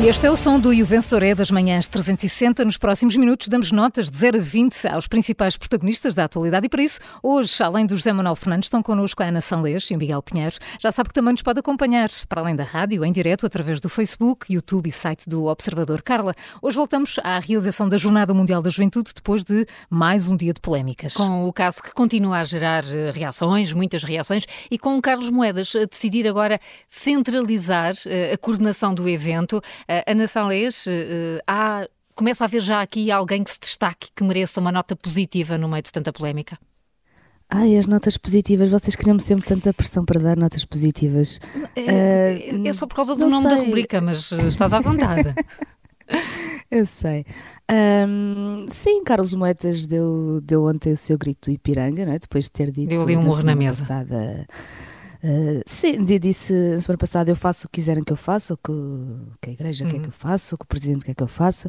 E este é o som do E o Vencedor é das manhãs 360. Nos próximos minutos damos notas de 0 a 20 aos principais protagonistas da atualidade e para isso, hoje, além do José Manuel Fernandes, estão connosco a Ana Sanlês e o Miguel Pinheiro. Já sabe que também nos pode acompanhar, para além da rádio, em direto através do Facebook, YouTube e site do Observador. Carla, hoje voltamos à realização da Jornada Mundial da Juventude depois de mais um dia de polémicas. Com o caso que continua a gerar eh, reações, muitas reações, e com o Carlos Moedas a decidir agora centralizar eh, a coordenação do evento. Uh, Ana Salés, uh, há, começa a haver já aqui alguém que se destaque, que mereça uma nota positiva no meio de tanta polémica? Ai, as notas positivas, vocês criam sempre tanta pressão para dar notas positivas. É, uh, é só por causa do nome sei. da rubrica, mas estás à vontade. Eu sei. Um, sim, Carlos Moetas deu, deu ontem o seu grito do Ipiranga, não é? Depois de ter dito deu ali um na, na mesa. Passada, Uh, sim, disse na semana passada: eu faço o que quiserem que eu faça, o que, que a igreja uhum. quer que eu faça, o que o presidente quer que eu faça.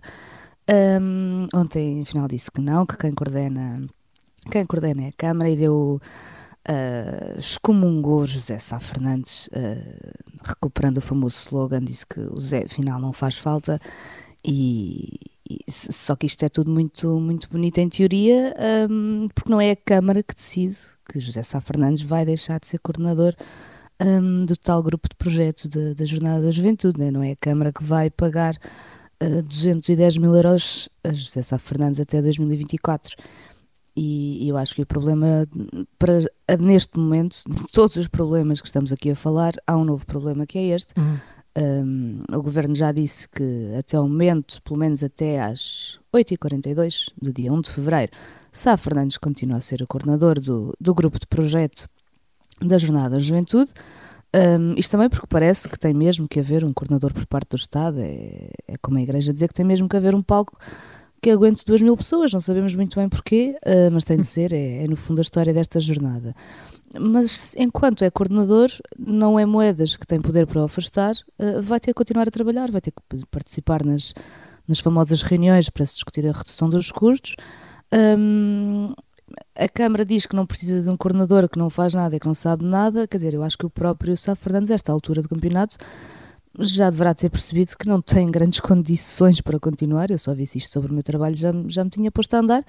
Um, ontem, afinal, disse que não, que quem coordena, quem coordena é a Câmara e deu. Uh, excomungou José Sá Fernandes, uh, recuperando o famoso slogan, disse que o Zé afinal não faz falta e, só que isto é tudo muito, muito bonito em teoria, um, porque não é a Câmara que decide que José Sá Fernandes vai deixar de ser coordenador um, do tal grupo de projetos da Jornada da Juventude, né? não é a Câmara que vai pagar uh, 210 mil euros a José Sá Fernandes até 2024. E, e eu acho que o problema, para, neste momento, de todos os problemas que estamos aqui a falar, há um novo problema que é este. Uhum. Um, o governo já disse que até o momento, pelo menos até às 8h42 do dia 1 de fevereiro, Sá Fernandes continua a ser o coordenador do, do grupo de projeto da Jornada da Juventude. Um, isto também porque parece que tem mesmo que haver um coordenador por parte do Estado, é, é como a Igreja dizer que tem mesmo que haver um palco que aguente duas mil pessoas, não sabemos muito bem porquê, uh, mas tem de ser, é, é, no fundo a história desta jornada. Mas enquanto é coordenador, não é moedas que tem poder para o afastar, uh, vai ter que continuar a trabalhar, vai ter que participar nas, nas famosas reuniões para se discutir a redução dos custos. Um, a Câmara diz que não precisa de um coordenador que não faz nada e que não sabe nada, quer dizer, eu acho que o próprio Sá Fernandes, a esta altura do campeonato, já deverá ter percebido que não tem grandes condições para continuar. Eu só vi isto sobre o meu trabalho, já, já me tinha posto a andar.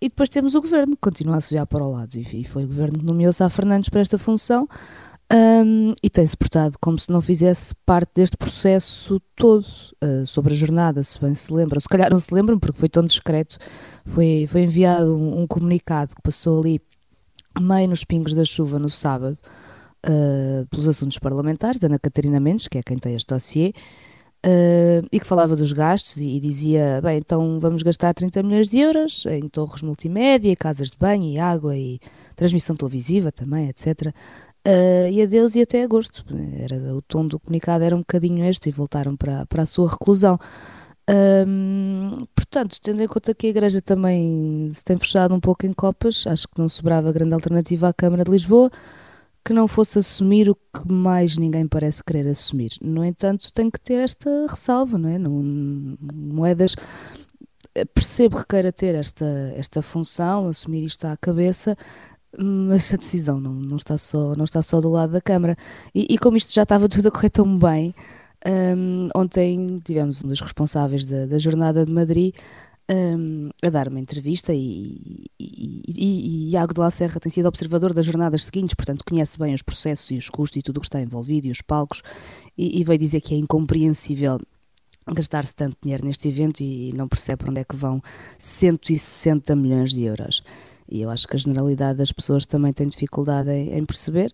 E depois temos o governo, que continua a se para o lado. E foi o governo que nomeou Sá Fernandes para esta função. Um, e tem-se portado como se não fizesse parte deste processo todo uh, sobre a jornada, se bem se lembram. Se calhar não se lembram, porque foi tão discreto. Foi, foi enviado um, um comunicado que passou ali meio nos pingos da chuva no sábado, uh, pelos assuntos parlamentares, Ana Catarina Mendes, que é quem tem este dossiê, uh, e que falava dos gastos e, e, dizia: bem, então vamos gastar 30 milhões de euros em torres multimédia, casas de banho e água e transmissão televisiva também, etc. Uh, e adeus e até agosto. Era, o tom do comunicado era um bocadinho este e voltaram para, para a sua reclusão. Um, portanto, tendo em conta que a Igreja também se tem fechado um pouco em copas, acho que não sobrava grande alternativa à Câmara de Lisboa que não fosse assumir o que mais ninguém parece querer assumir. No entanto, tem que ter esta ressalva, não é? Não, moedas. Percebo que queira ter esta, esta função, assumir isto à cabeça, mas a decisão não, não, está, só, não está só do lado da Câmara. E, e como isto já estava tudo a correr tão bem, um, ontem tivemos um dos responsáveis da, da Jornada de Madrid um, a dar uma entrevista e, e, e, e Iago de La Serra tem sido observador das jornadas seguintes, portanto conhece bem os processos e os custos e tudo o que está envolvido e os palcos e, e veio dizer que é incompreensível gastar-se tanto dinheiro neste evento e não percebe para onde é que vão 160 milhões de euros. E eu acho que a generalidade das pessoas também tem dificuldade em, em perceber.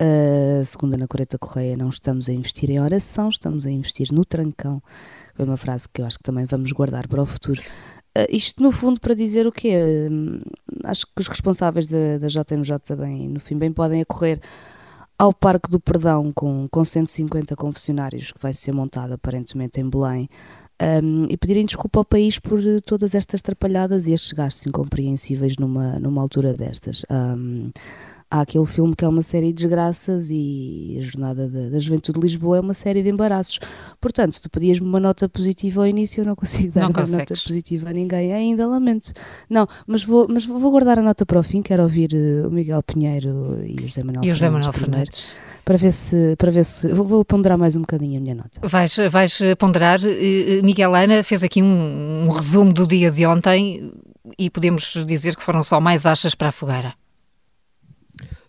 Uh, segundo Ana Coreta Correia, não estamos a investir em oração, estamos a investir no trancão. Foi uma frase que eu acho que também vamos guardar para o futuro. Uh, isto, no fundo, para dizer o quê? Uh, acho que os responsáveis da, da JMJ também, no fim, bem podem acorrer ao Parque do Perdão com, com 150 confessionários que vai ser montado aparentemente em Belém um, e pedirem desculpa ao país por todas estas trapalhadas e estes gastos incompreensíveis numa, numa altura destas. Um, há aquele filme que é uma série de desgraças e a Jornada da, da Juventude de Lisboa é uma série de embaraços. Portanto, tu pedias-me uma nota positiva ao início, eu não consigo dar não uma nota positiva a ninguém ainda, lamento. Não, mas vou, mas vou guardar a nota para o fim, quero ouvir uh, o Miguel Pinheiro e o José Manuel e Fernandes. Manuel Fernandes. Para ver se, para ver se vou, vou, ponderar mais um bocadinho a minha nota. Vais, vais ponderar. Miguel Ana fez aqui um, um resumo do dia de ontem e podemos dizer que foram só mais achas para a fogueira.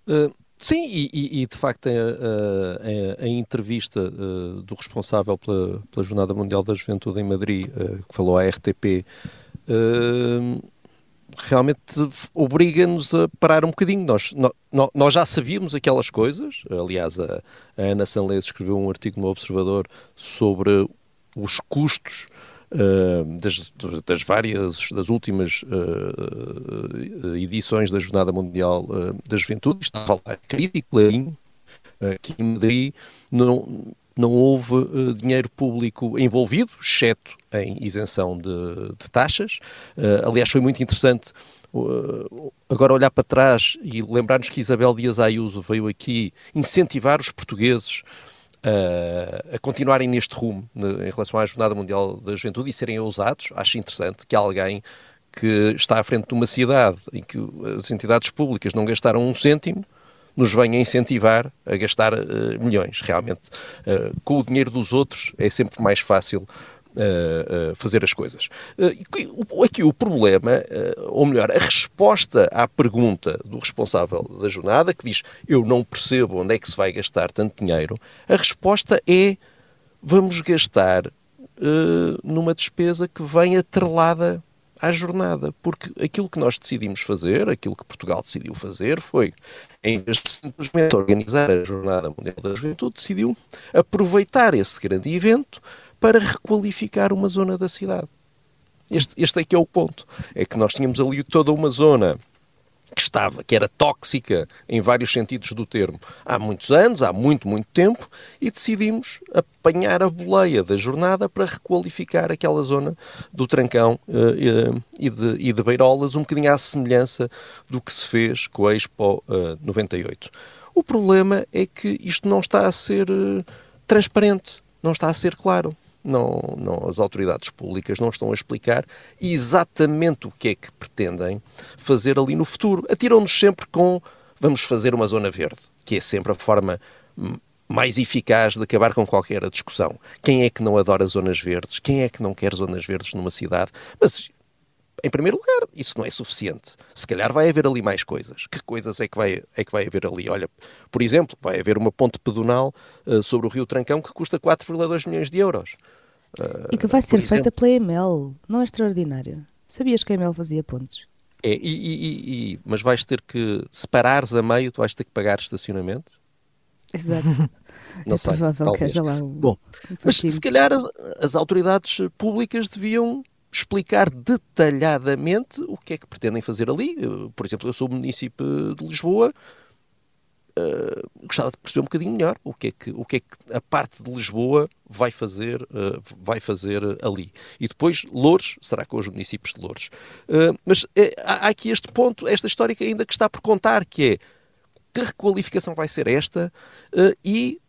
Uh, sim, e, e, e, de facto a, a, a entrevista uh, do responsável pela, pela, Jornada Mundial da Juventude em Madrid, uh, que falou à RTP, realmente obriga-nos a parar um bocadinho. Nós, nós, nós, já sabíamos aquelas coisas, aliás, a, a Ana Sanlez escreveu um artigo no Observador sobre os custos Uh, das, das, várias, das últimas uh, edições da Jornada Mundial uh, da Juventude, estava lá crítico, clarinho, aqui em Madrid não, não houve dinheiro público envolvido, exceto em isenção de, de taxas. aliás, foi muito interessante agora olhar para trás e lembrar-nos que Isabel Dias Ayuso veio aqui incentivar os portugueses a, a continuarem neste rumo em relação à Jornada Mundial da Juventude e serem ousados. Acho interessante que alguém que está à frente de uma cidade em que as entidades públicas não gastaram um cêntimo nos venha incentivar a gastar uh, milhões. Realmente, uh, com o dinheiro dos outros é sempre mais fácil uh, fazer as coisas. Uh, aqui o problema, uh, ou melhor, a resposta à pergunta do responsável da jornada, que diz eu não percebo onde é que se vai gastar tanto dinheiro, a resposta é vamos gastar numa despesa que vem atrelada à jornada, porque aquilo que nós decidimos fazer, aquilo que Portugal decidiu fazer foi, em vez de simplesmente organizar a Jornada Mundial da Juventude, decidiu aproveitar esse grande evento para requalificar uma zona da cidade. Este, este é que é o ponto. É que nós tínhamos ali toda uma zona que estava, que era tóxica em vários sentidos do termo, há muitos anos, há muito, muito tempo, e decidimos apanhar a boleia da jornada para requalificar aquela zona do Trancão uh, uh, e, de, e de Beirolas, um bocadinho à semelhança do que se fez com a Expo uh, 98. O problema é que isto não está a ser transparente, não está a ser claro não, não, as autoridades públicas não estão a explicar exatamente o que é que pretendem fazer ali no futuro. Atiram-nos sempre com vamos fazer uma zona verde, que é sempre a forma mais eficaz de acabar com qualquer discussão. Quem é que não adora zonas verdes? Quem é que não quer zonas verdes numa cidade? Mas em primeiro lugar, isso não é suficiente. Se calhar vai haver ali mais coisas. Que coisas é que vai, é que vai haver ali? Olha, por exemplo, vai haver uma ponte pedonal uh, sobre o Rio Trancão que custa 4,2 milhões de euros. Uh, e que vai ser feita pela EML. Não é extraordinário? Sabias que a EML fazia pontes? É, e, e, e, mas vais ter que, se parares a meio, tu vais ter que pagar estacionamento? Exato. não é sei, provável talvez. que haja lá um, Bom, um mas se calhar as, as autoridades públicas deviam explicar detalhadamente o que é que pretendem fazer ali. Por exemplo, eu sou município de Lisboa, uh, gostava de perceber um bocadinho melhor o que é que, o que, é que a parte de Lisboa vai fazer, uh, vai fazer ali. E depois, Louros, será com os municípios de Louros. Uh, mas há aqui este ponto, esta história que ainda que está por contar, que é que requalificação vai ser esta e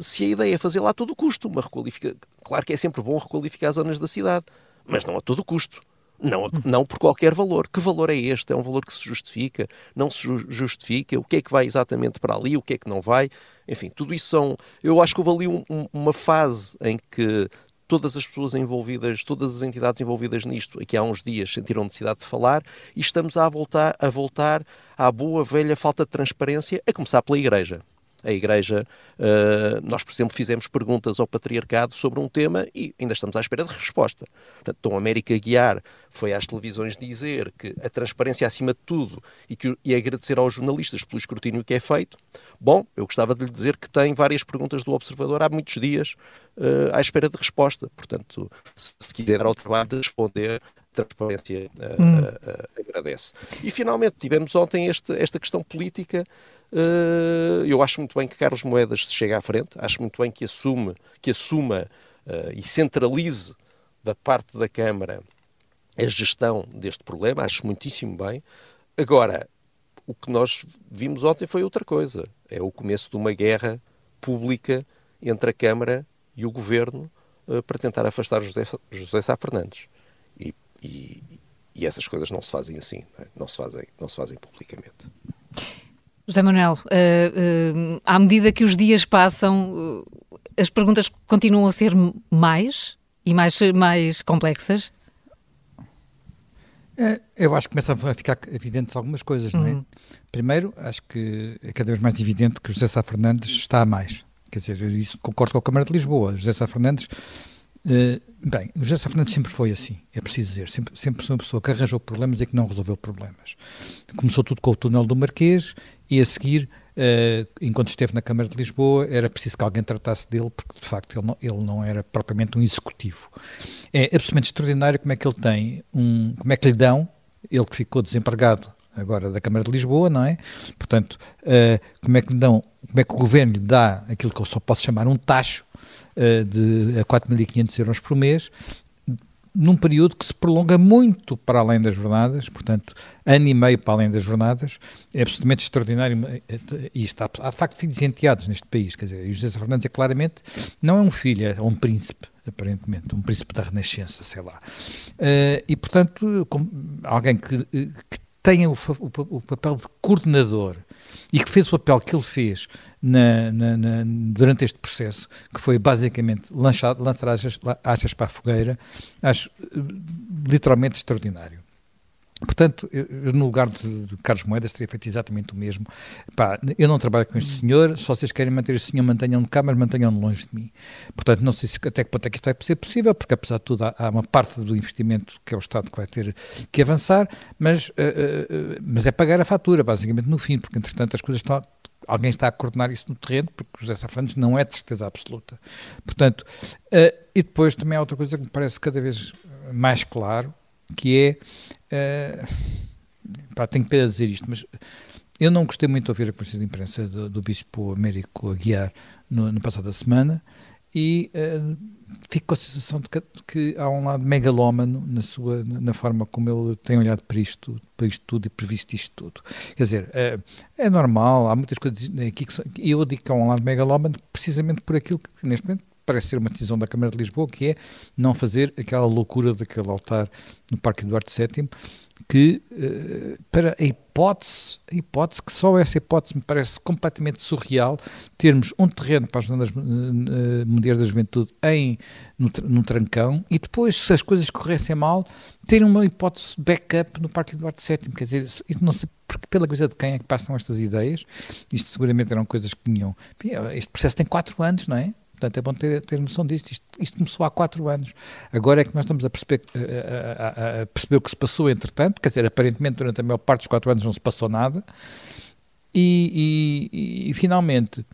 se a ideia é fazer lá a todo custo, uma requalificação. Claro que é sempre bom requalificar as zonas da cidade, mas não a todo custo. Não, não por qualquer valor. Que valor é este? É um valor que se justifica? Não se justifica? O que é que vai exatamente para ali? O que é que não vai? Enfim, tudo isso são. Eu acho que houve ali um, uma fase em que todas as pessoas envolvidas, todas as entidades envolvidas nisto, aqui há uns dias sentiram necessidade de falar e estamos a voltar, a voltar à boa velha falta de transparência, a começar pela Igreja a Igreja, uh, nós, por exemplo, fizemos perguntas ao Patriarcado sobre um tema e ainda estamos à espera de resposta. Portanto, Dom América Guiar foi às televisões dizer que a transparência acima de tudo e, que, e agradecer aos jornalistas pelo escrutínio que é feito. Bom, eu gostava de lhe dizer que tem várias perguntas do Observador há muitos dias uh, à espera de resposta. Portanto, se, se quiser ao trabalho de responder, transparência uh, hum. uh, uh, agradece. E finalmente tivemos ontem este, esta questão política. eu acho muito bem que Carlos Moedas se chegue à frente, acho muito bem que assume, que assuma e centralize da parte da Câmara a gestão deste problema, acho muitíssimo bem. Agora, o que nós vimos ontem foi outra coisa. É o começo de uma guerra pública entre a Câmara e o Governo uh, para tentar afastar José, José Sá Fernandes. E, e, e, essas coisas não se fazem assim, não, é? não, se, fazem, não se fazem publicamente. José Manuel, uh, uh, à medida que os dias passam, as perguntas continuam a ser mais e mais, mais complexas? É, eu acho que começam a ficar evidentes algumas coisas, não é? Uhum. Primeiro, acho que é cada vez mais evidente que José Sá Fernandes está a mais. Quer dizer, isso concordo com a Câmara de Lisboa. José Sá Fernandes, eh, bem, o José Fernandes sempre foi assim, é preciso dizer. Sempre, sempre foi uma pessoa que arranjou problemas e que não resolveu problemas. Começou tudo com o túnel do Marquês e a seguir Uh, enquanto esteve na Câmara de Lisboa, era preciso que alguém tratasse dele, porque de facto ele não, ele não era propriamente um executivo. É absolutamente extraordinário como é que ele tem um. como é que lhe dão, ele que ficou desempregado agora da Câmara de Lisboa, não é? Portanto, uh, como é que dão, como é que o governo lhe dá aquilo que eu só posso chamar um tacho uh, de a 4.500 euros por mês, num período que se prolonga muito para além das jornadas, portanto, ano e meio para além das jornadas, é absolutamente extraordinário e está, há de facto filhos enteados neste país, quer dizer, e José Fernandes é claramente, não é um filho, é um príncipe, aparentemente, um príncipe da Renascença, sei lá. E, portanto, alguém que, que tenha o, o, o, papel de coordenador e que fez o papel que ele fez na, na, na, durante este processo, que foi basicamente lançar, lançar achas, achas para a fogueira, acho eh, literalmente extraordinário. Portanto, eu, no lugar de, de, Carlos Moedas teria feito exatamente o mesmo. Pá, eu não trabalho com este senhor, se vocês querem manter este senhor, mantenham-no cá, mas mantenham-no longe de mim. Portanto, não sei se, até que ponto é que isto vai ser possível, porque apesar de tudo há, há, uma parte do investimento que é o Estado que vai ter que avançar, mas, uh, uh, mas é pagar a fatura, basicamente, no fim, porque entretanto as coisas estão, alguém está a coordenar isso no terreno, porque José Safrantes não é de certeza absoluta. Portanto, uh, e depois também há outra coisa que me parece cada vez mais claro, que é. Uh, pá, tenho pena dizer isto, mas eu não gostei muito de ouvir a conferência de imprensa do, do Bispo Américo Aguiar no, no passada semana e uh, fico com a sensação de que, de que, há um lado megalómano na, sua, na forma como ele tem olhado para isto, para isto tudo e previsto isto tudo. Quer dizer, é, é normal, há muitas coisas aqui que são, eu digo que há um lado megalómano precisamente por aquilo que neste momento parece ser uma decisão da Câmara de Lisboa, que é não fazer aquela loucura daquele altar no Parque Eduardo VII, que uh, para a hipótese, a hipótese, que só essa hipótese me parece completamente surreal, termos um terreno para as zonas uh, mundiais da juventude em, no, no, Trancão e depois, se as coisas corressem mal, ter uma hipótese backup no Parque Eduardo VII, quer dizer, não sei porque pela coisa de quem é que passam estas ideias, isto seguramente eram coisas que tinham, este processo tem quatro anos, não é? Portanto, é bom ter, ter noção disto. Isto, isto começou há quatro anos. Agora é que nós estamos a perceber, a, a, a perceber o que se passou entretanto. Quer dizer, aparentemente, durante a maior parte dos quatro anos não se passou nada. E, e, e, finalmente,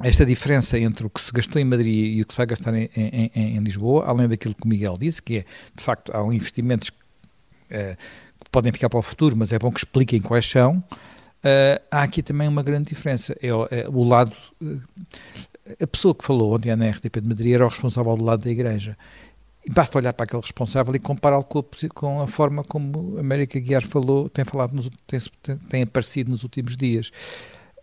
esta diferença entre o que se gastou em Madrid e o que se vai gastar em, em, em Lisboa, além daquilo que o Miguel disse, que é, de facto, há investimentos eh, que podem ficar para o futuro, mas é bom que expliquem quais são. Uh, há aqui também uma grande diferença. É, é o lado. Uh, a pessoa que falou ontem na RTP de Madrid era o responsável do lado da igreja. E basta olhar para aquele responsável e compará-lo com, com, a forma como América Guiar falou, tem, falado nos, tem, tem aparecido nos últimos dias.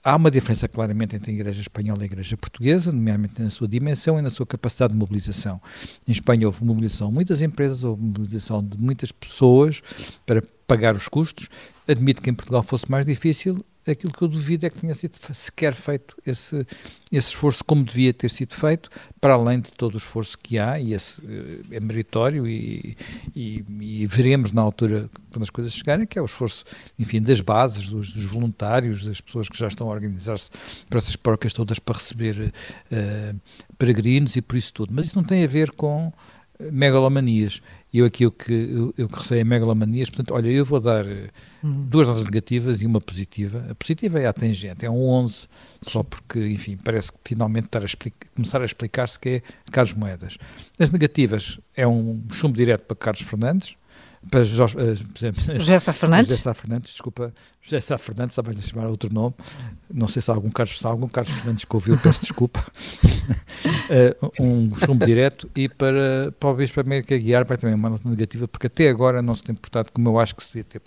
Há uma diferença claramente entre a Igreja Espanhola e a Igreja Portuguesa, nomeadamente na sua dimensão e na sua capacidade de mobilização. Em Espanha houve mobilização de muitas empresas, houve mobilização de muitas pessoas para pagar os custos. Admito que em Portugal fosse mais difícil, aquilo que eu duvido é que tenha sido sequer feito esse, esse esforço como devia ter sido feito, para além de todo o esforço que há, e esse eh, é meritório, e, e, e veremos na altura, quando as coisas chegarem, que é o esforço, enfim, das bases, dos, dos voluntários, das pessoas que já estão a organizar-se para essas porcas todas para receber uh, peregrinos e por isso tudo. Mas isso não tem a ver com megalomanias. E eu aqui o que, eu, eu que receio é megalomanias, portanto, olha, eu vou dar uhum. duas notas negativas e uma positiva. A positiva é a tangente, é um 11, só porque, enfim, parece que finalmente estar a explicar, começar a explicar-se que é Carlos Moedas. As negativas é um chumbo direto para Carlos Fernandes, para Jorge, uh, José Sá Fernandes. José Sá Fernandes, desculpa, José Sá Fernandes, estava a chamar outro nome, não sei se há algum Carlos, se há algum Carlos Fernandes que ouviu, peço desculpa. um chumbo direto e para, para o Bispo América Guiar vai também uma nota negativa, porque até agora não se tem portado como eu acho que se devia ter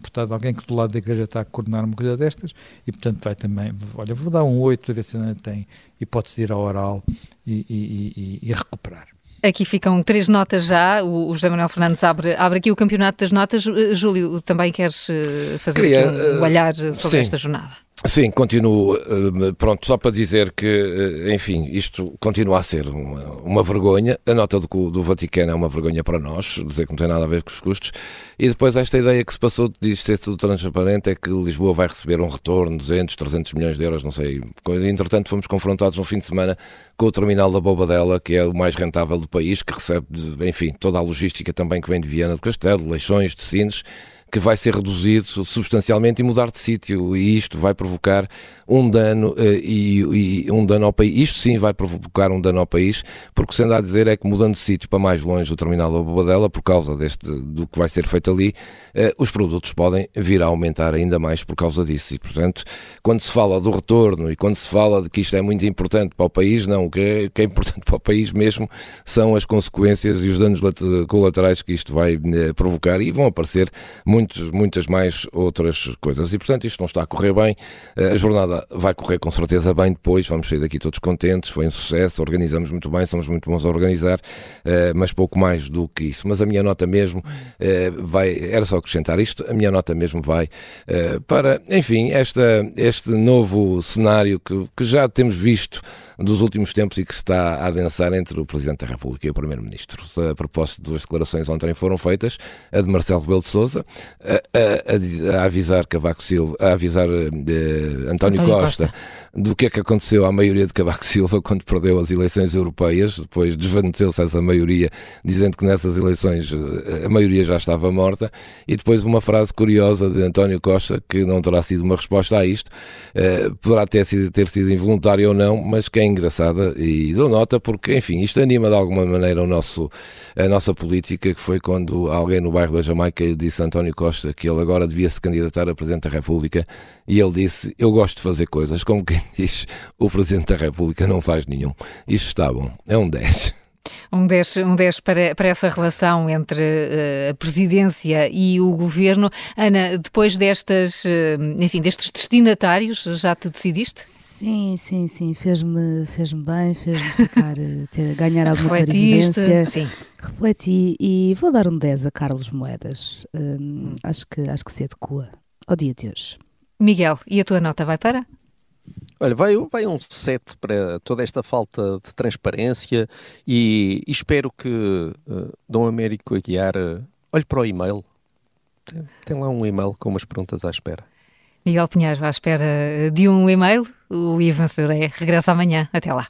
portado alguém que do lado da igreja está a coordenar uma coisa destas e portanto vai também, olha, vou dar um 8 a ver se ainda tem hipótese de ir ao oral e, e, e, e recuperar. Aqui ficam três notas já. O, o José Manuel Fernandes abre, abre aqui o campeonato das notas. Eh, Júlio, também queres eh, fazer Queria, um, um olhar sobre sim. esta jornada? Sim, continuo. Eh, pronto, só para dizer que, eh, enfim, isto continua a ser uma, uma vergonha. A nota do, do, Vaticano é uma vergonha para nós, dizer que não tem nada a ver com os custos. E depois esta ideia que se passou de isto ser tudo transparente é que Lisboa vai receber um retorno, 200, 300 milhões de euros, não sei. Entretanto, fomos confrontados no fim de semana com o terminal da Bobadela, que é o mais rentável do país, que recebe, enfim, toda a logística também que vem de Viana do Castelo, Leixões, de Sines que vai ser reduzido substancialmente e mudar de sítio e isto vai provocar um dano eh, e, e, um dano ao país. Isto sim vai provocar um dano ao país, porque se anda a dizer é que mudando de sítio para mais longe do terminal da Bobadela, por causa deste, do que vai ser feito ali, eh, os produtos podem vir a aumentar ainda mais por causa disso. E, portanto, quando se fala do retorno e quando se fala de que isto é muito importante para o país, não, o que é, o que é importante para o país mesmo são as consequências e os danos colaterais que isto vai eh, provocar e vão aparecer muitos, muitas mais outras coisas. E, portanto, isto não está a correr bem. A jornada vai correr com certeza bem depois, vamos sair daqui todos contentes, foi um sucesso, organizamos muito bem, somos muito bons a organizar, uh, mas pouco mais do que isso. Mas a minha nota mesmo uh, vai, era só acrescentar isto, a minha nota mesmo vai para, enfim, esta, este novo cenário que, que já temos visto dos últimos tempos e que se está a adensar entre o Presidente da República e o Primeiro-Ministro. A propósito, duas declarações ontem foram feitas, a de Marcelo Rebelo de Sousa, a, a, a avisar Cavaco Silva, a avisar uh, António, António Costa, Costa, do que é que aconteceu à maioria de Cavaco Silva quando perdeu as eleições europeias, depois desvaneceu-se essa maioria, dizendo que nessas eleições eh, a maioria já estava morta, e depois uma frase curiosa de António Costa, que não terá sido uma resposta a isto, uh, poderá ter sido, ter sido involuntária ou não, mas que é engraçada e dou nota porque, enfim, isto anima de alguma maneira o nosso, a nossa política, que foi quando alguém no bairro da Jamaica disse a António Costa que ele agora devia se candidatar a Presidente da República e ele disse, eu gosto de fazer coisas, como quem diz, o Presidente da República não faz nenhum. Isto está bom, é um 10. Um 10, um 10 para, para essa relação entre uh, a presidência e o governo. Ana, depois destas, uh, enfim, destes destinatários, já te decidiste? Sim, sim, sim, fez-me fez bem, fez-me ficar, eh, ter, ganhar alguma clarividência. Sim. Refleti e vou dar um 10 a Carlos Moedas. Hum, acho, que, acho que se adequa ao dia de hoje. Miguel, e a tua nota vai para? Olha, vai, vai um 7 para toda esta falta de transparência e, e espero que uh, Dom Américo Aguiar uh, olhe para o e-mail. Tem, tem lá um e-mail com umas perguntas à espera. Miguel Pinheiro, à espera de um e-mail. O Ivan Soré regressa amanhã. Até lá.